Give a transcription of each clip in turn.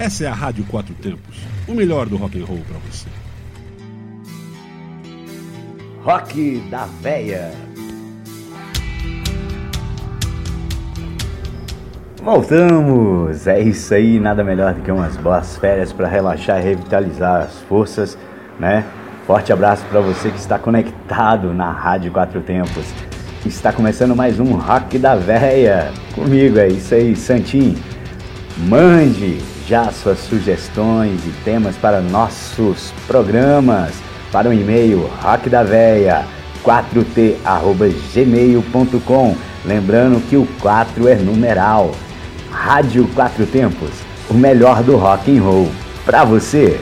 Essa é a Rádio Quatro Tempos, o melhor do rock and roll para você. Rock da Véia. Voltamos! É isso aí, nada melhor do que umas boas férias para relaxar e revitalizar as forças, né? Forte abraço para você que está conectado na Rádio Quatro Tempos. Está começando mais um Rock da Véia. Comigo, é isso aí, Santinho. Mande já suas sugestões e temas para nossos programas para o e-mail rockdaveia 4t@gmail.com. Lembrando que o 4 é numeral. Rádio Quatro Tempos, o melhor do rock and roll para você.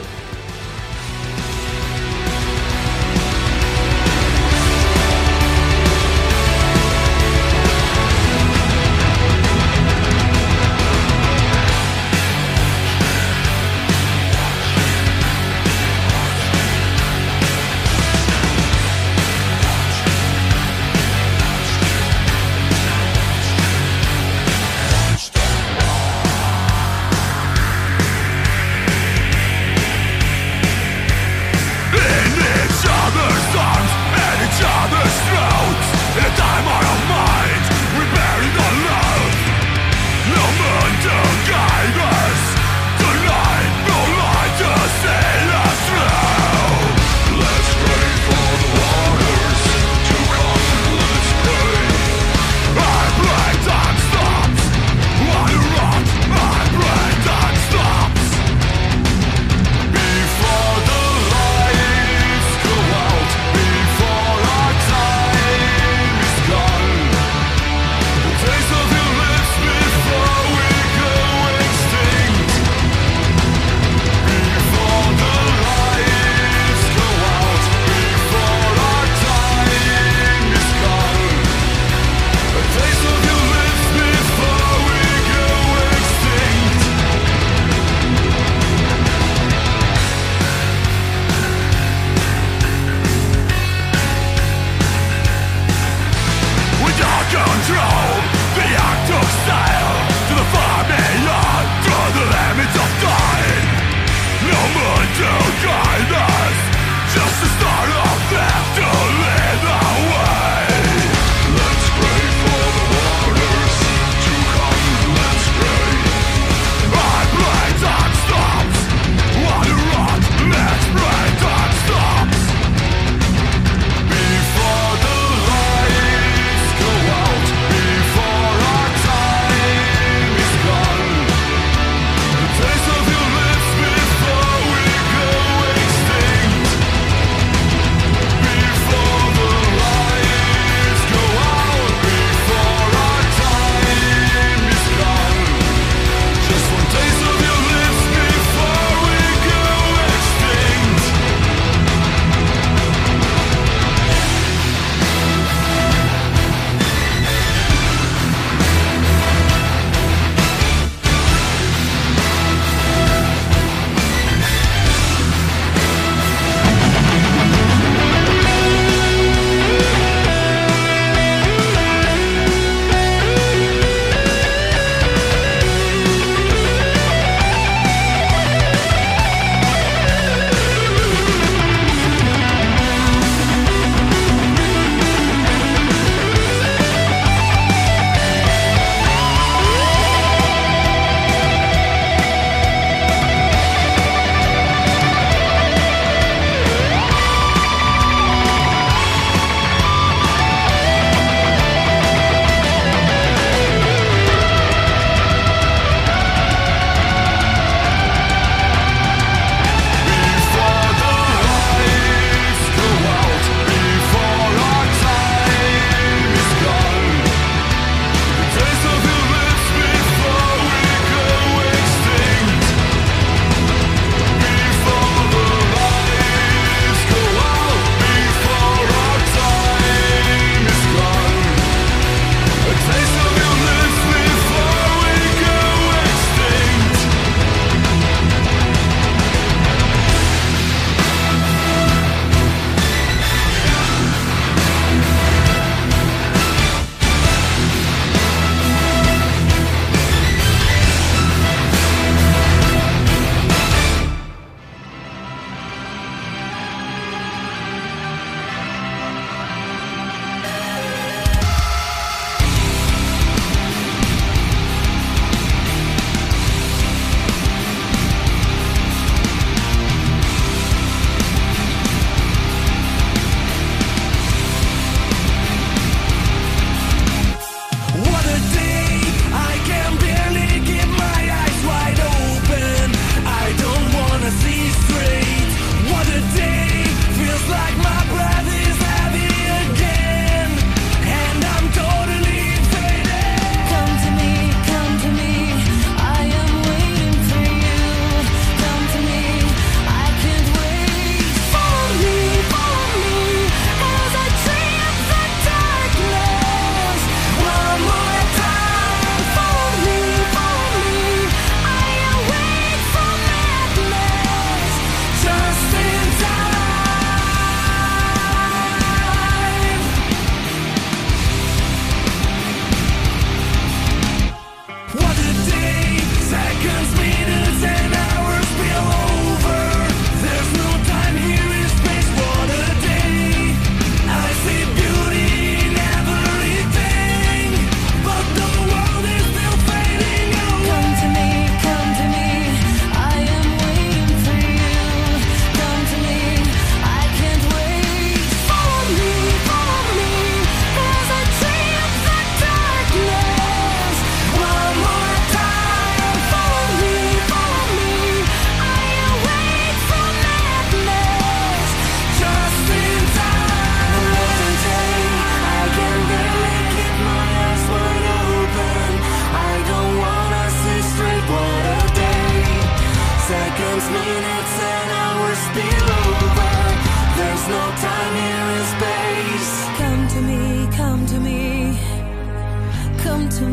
Come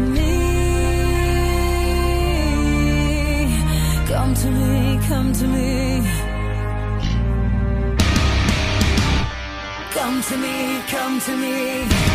to me, come to me. Come to me, come to me.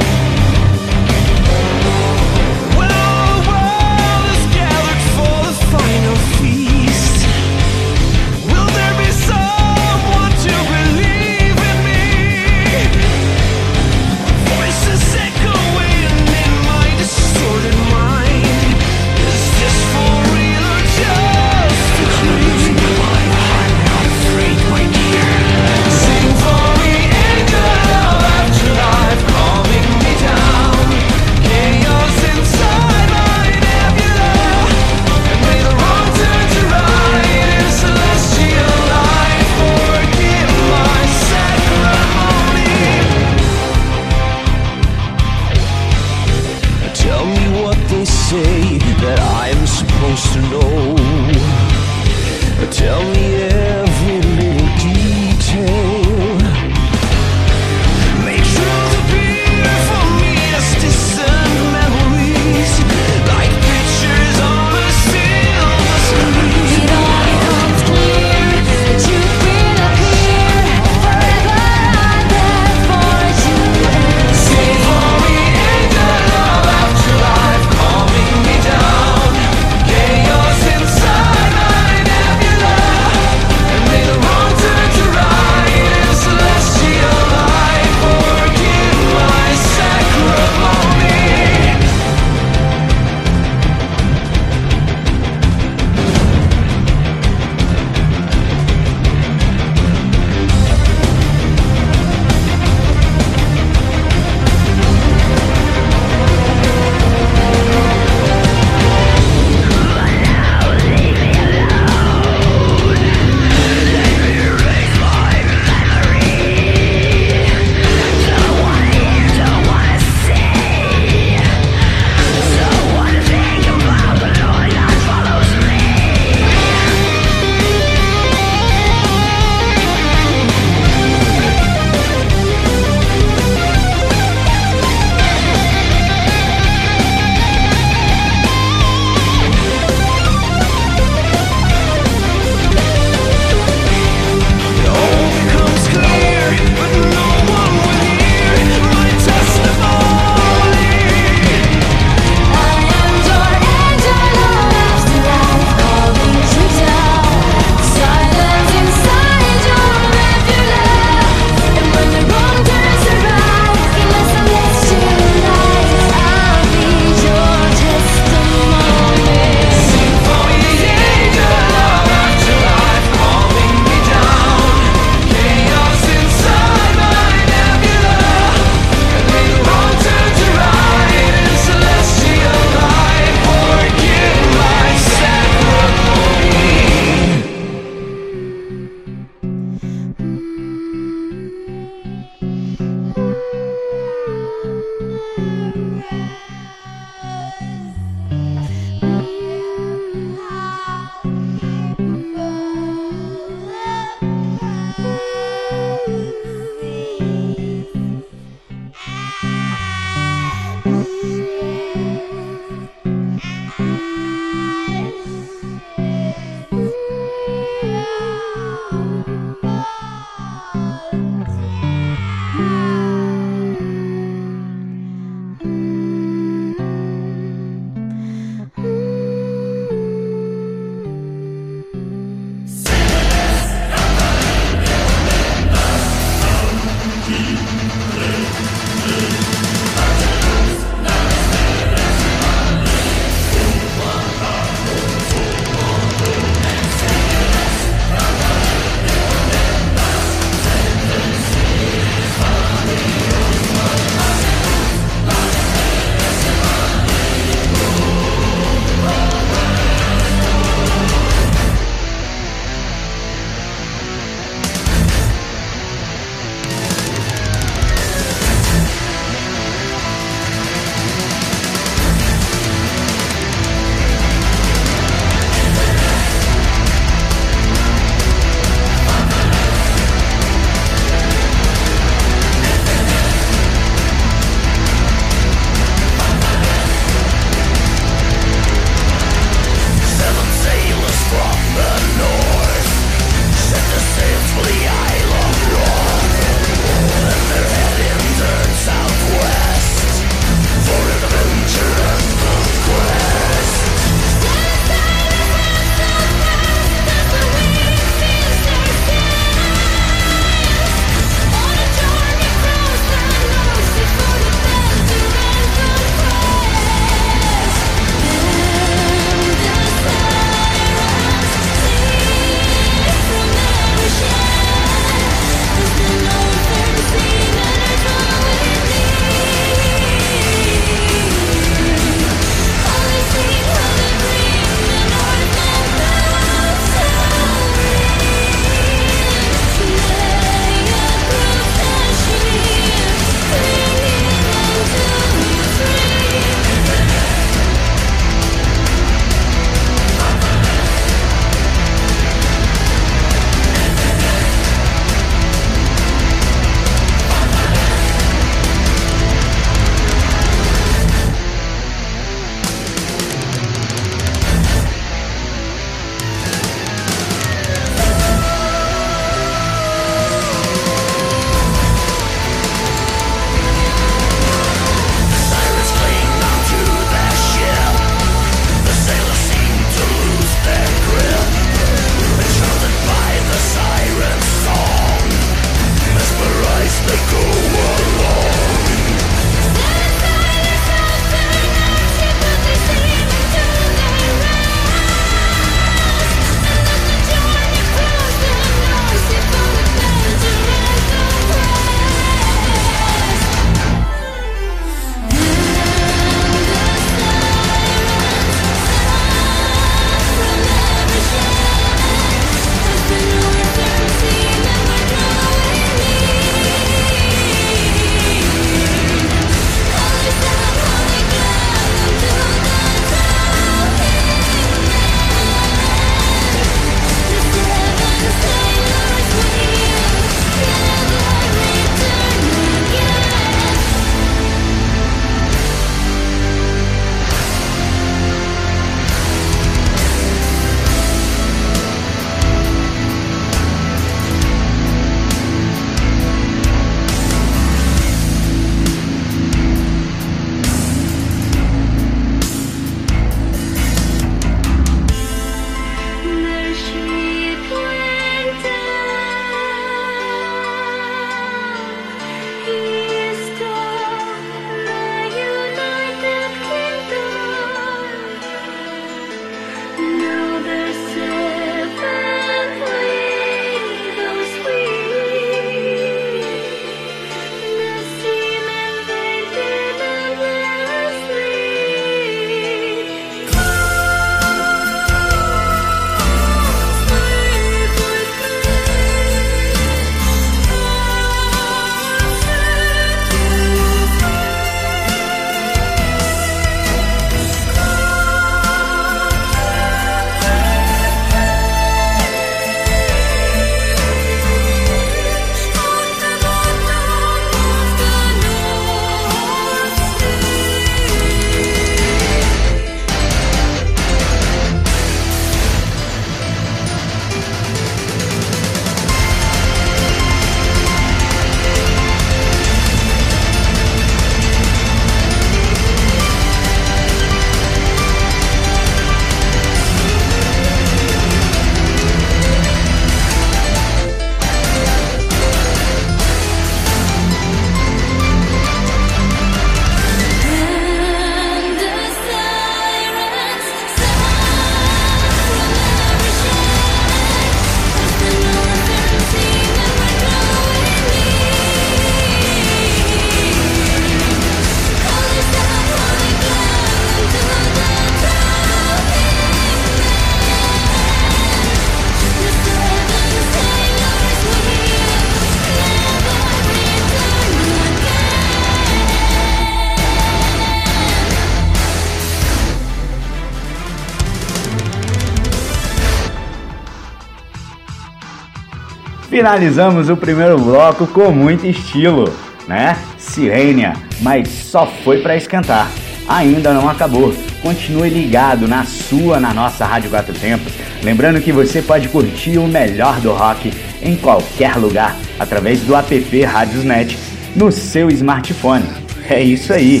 Finalizamos o primeiro bloco com muito estilo, né? Sirênia, mas só foi para esquentar. Ainda não acabou. Continue ligado na sua, na nossa Rádio Quatro Tempos. Lembrando que você pode curtir o melhor do rock em qualquer lugar através do app Radiosnet no seu smartphone. É isso aí.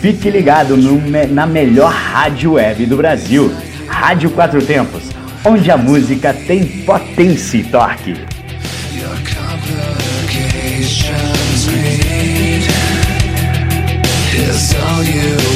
Fique ligado no na melhor rádio web do Brasil, Rádio Quatro Tempos, onde a música tem potência e torque. on you.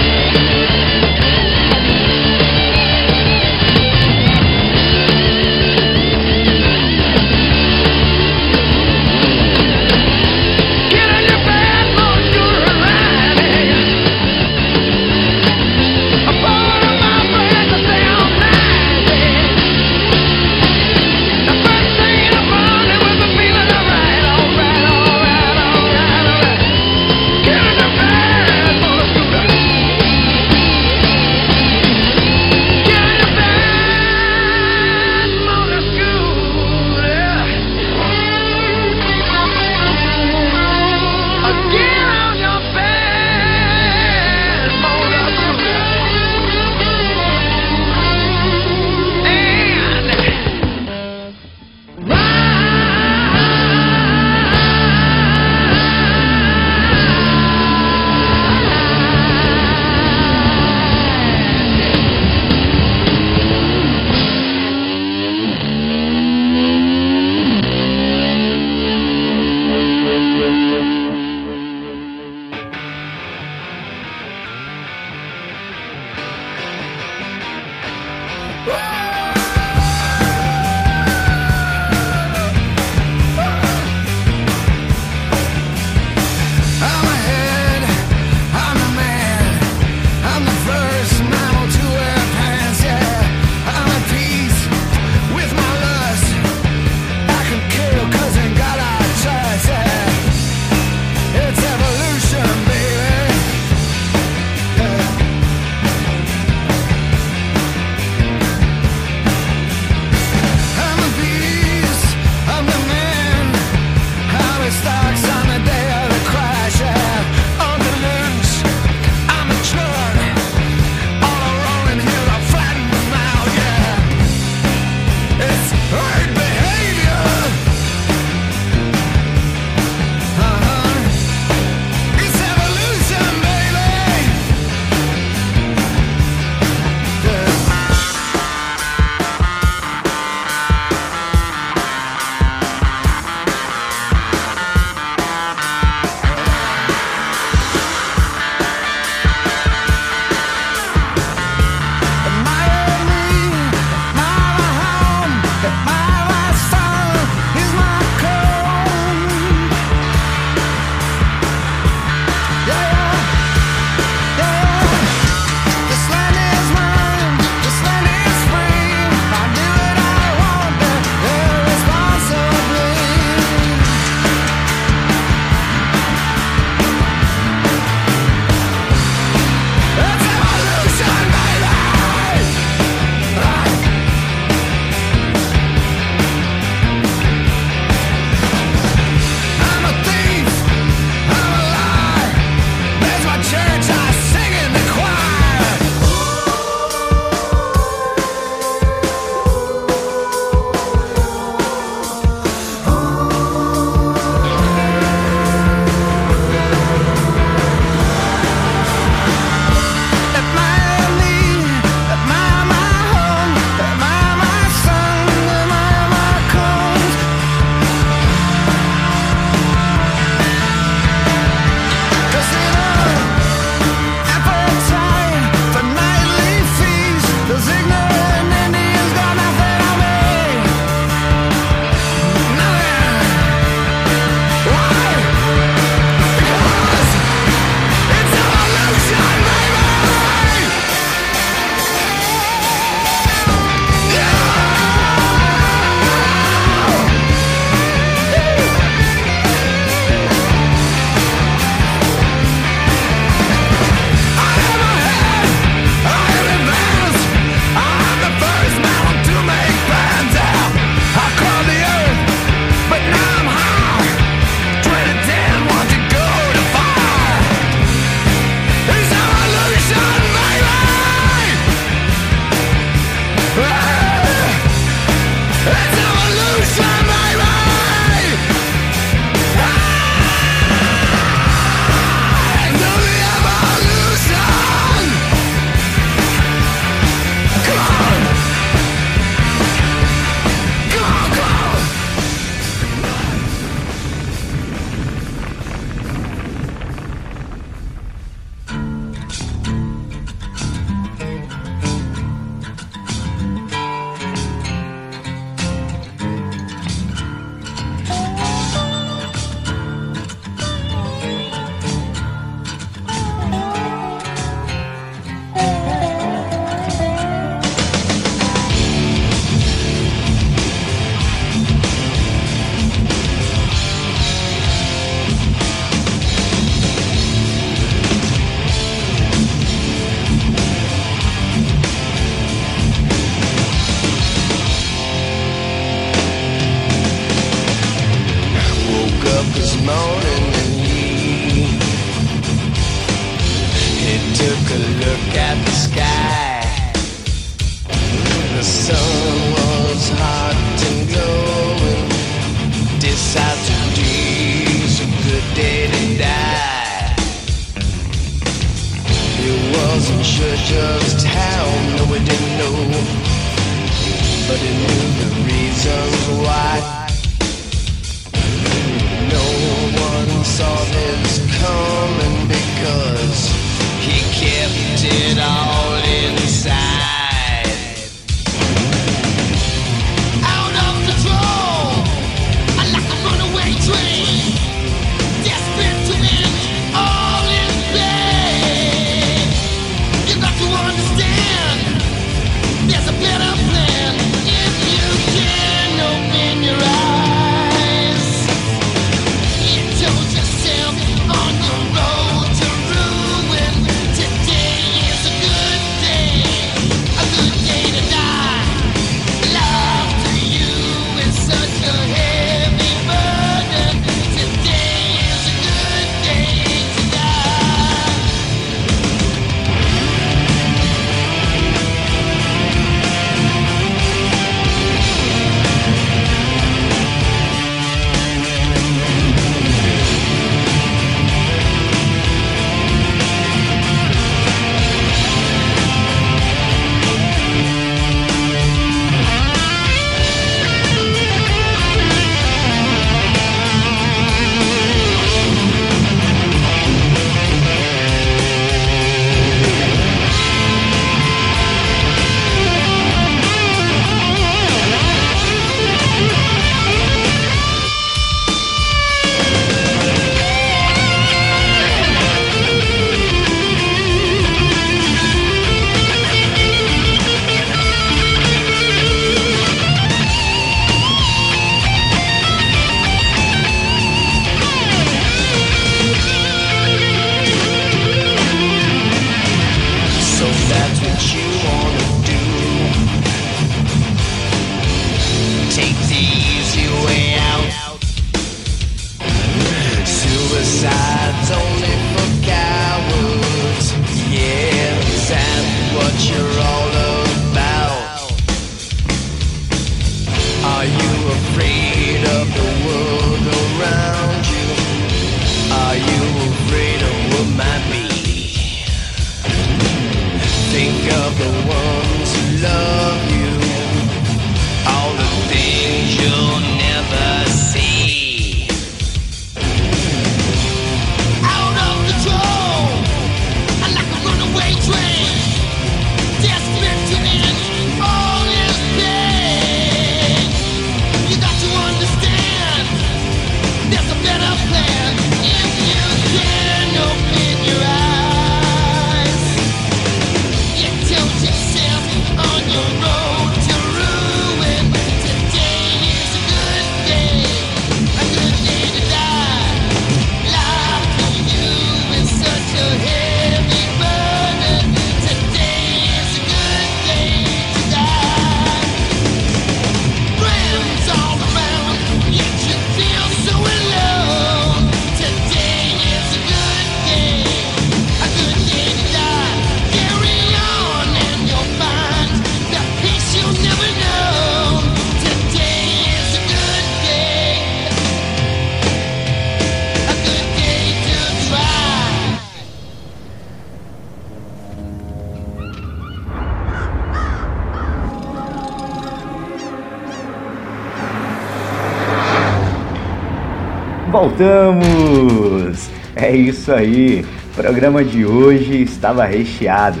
voltamos! É isso aí! O programa de hoje estava recheado.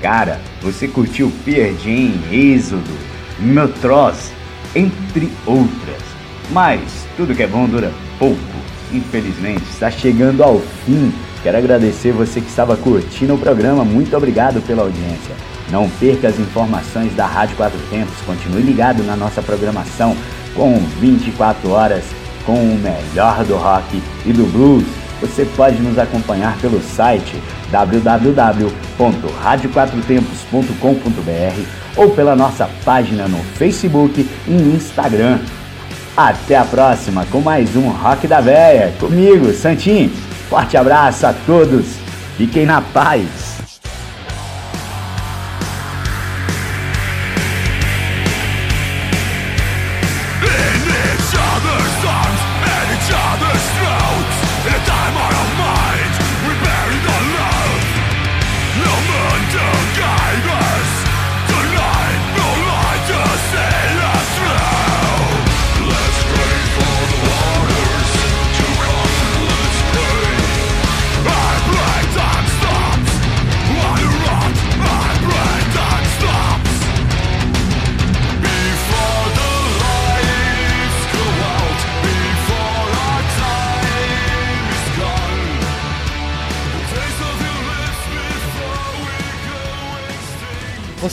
Cara, você curtiu Pierdin, Êxodo, Metroz, entre outras. Mas tudo que é bom dura pouco. Infelizmente, está chegando ao fim. Quero agradecer você que estava curtindo o programa. Muito obrigado pela audiência. Não perca as informações da Rádio Quatro Tempos. Continue ligado na nossa programação com 24 horas com o melhor do rock e do blues. Você pode nos acompanhar pelo site www.radioquatrotempos.com.br ou pela nossa página no Facebook e Instagram. Até a próxima com mais um Rock da Véia. Comigo, Santim. Forte abraço a todos. Fiquem na paz.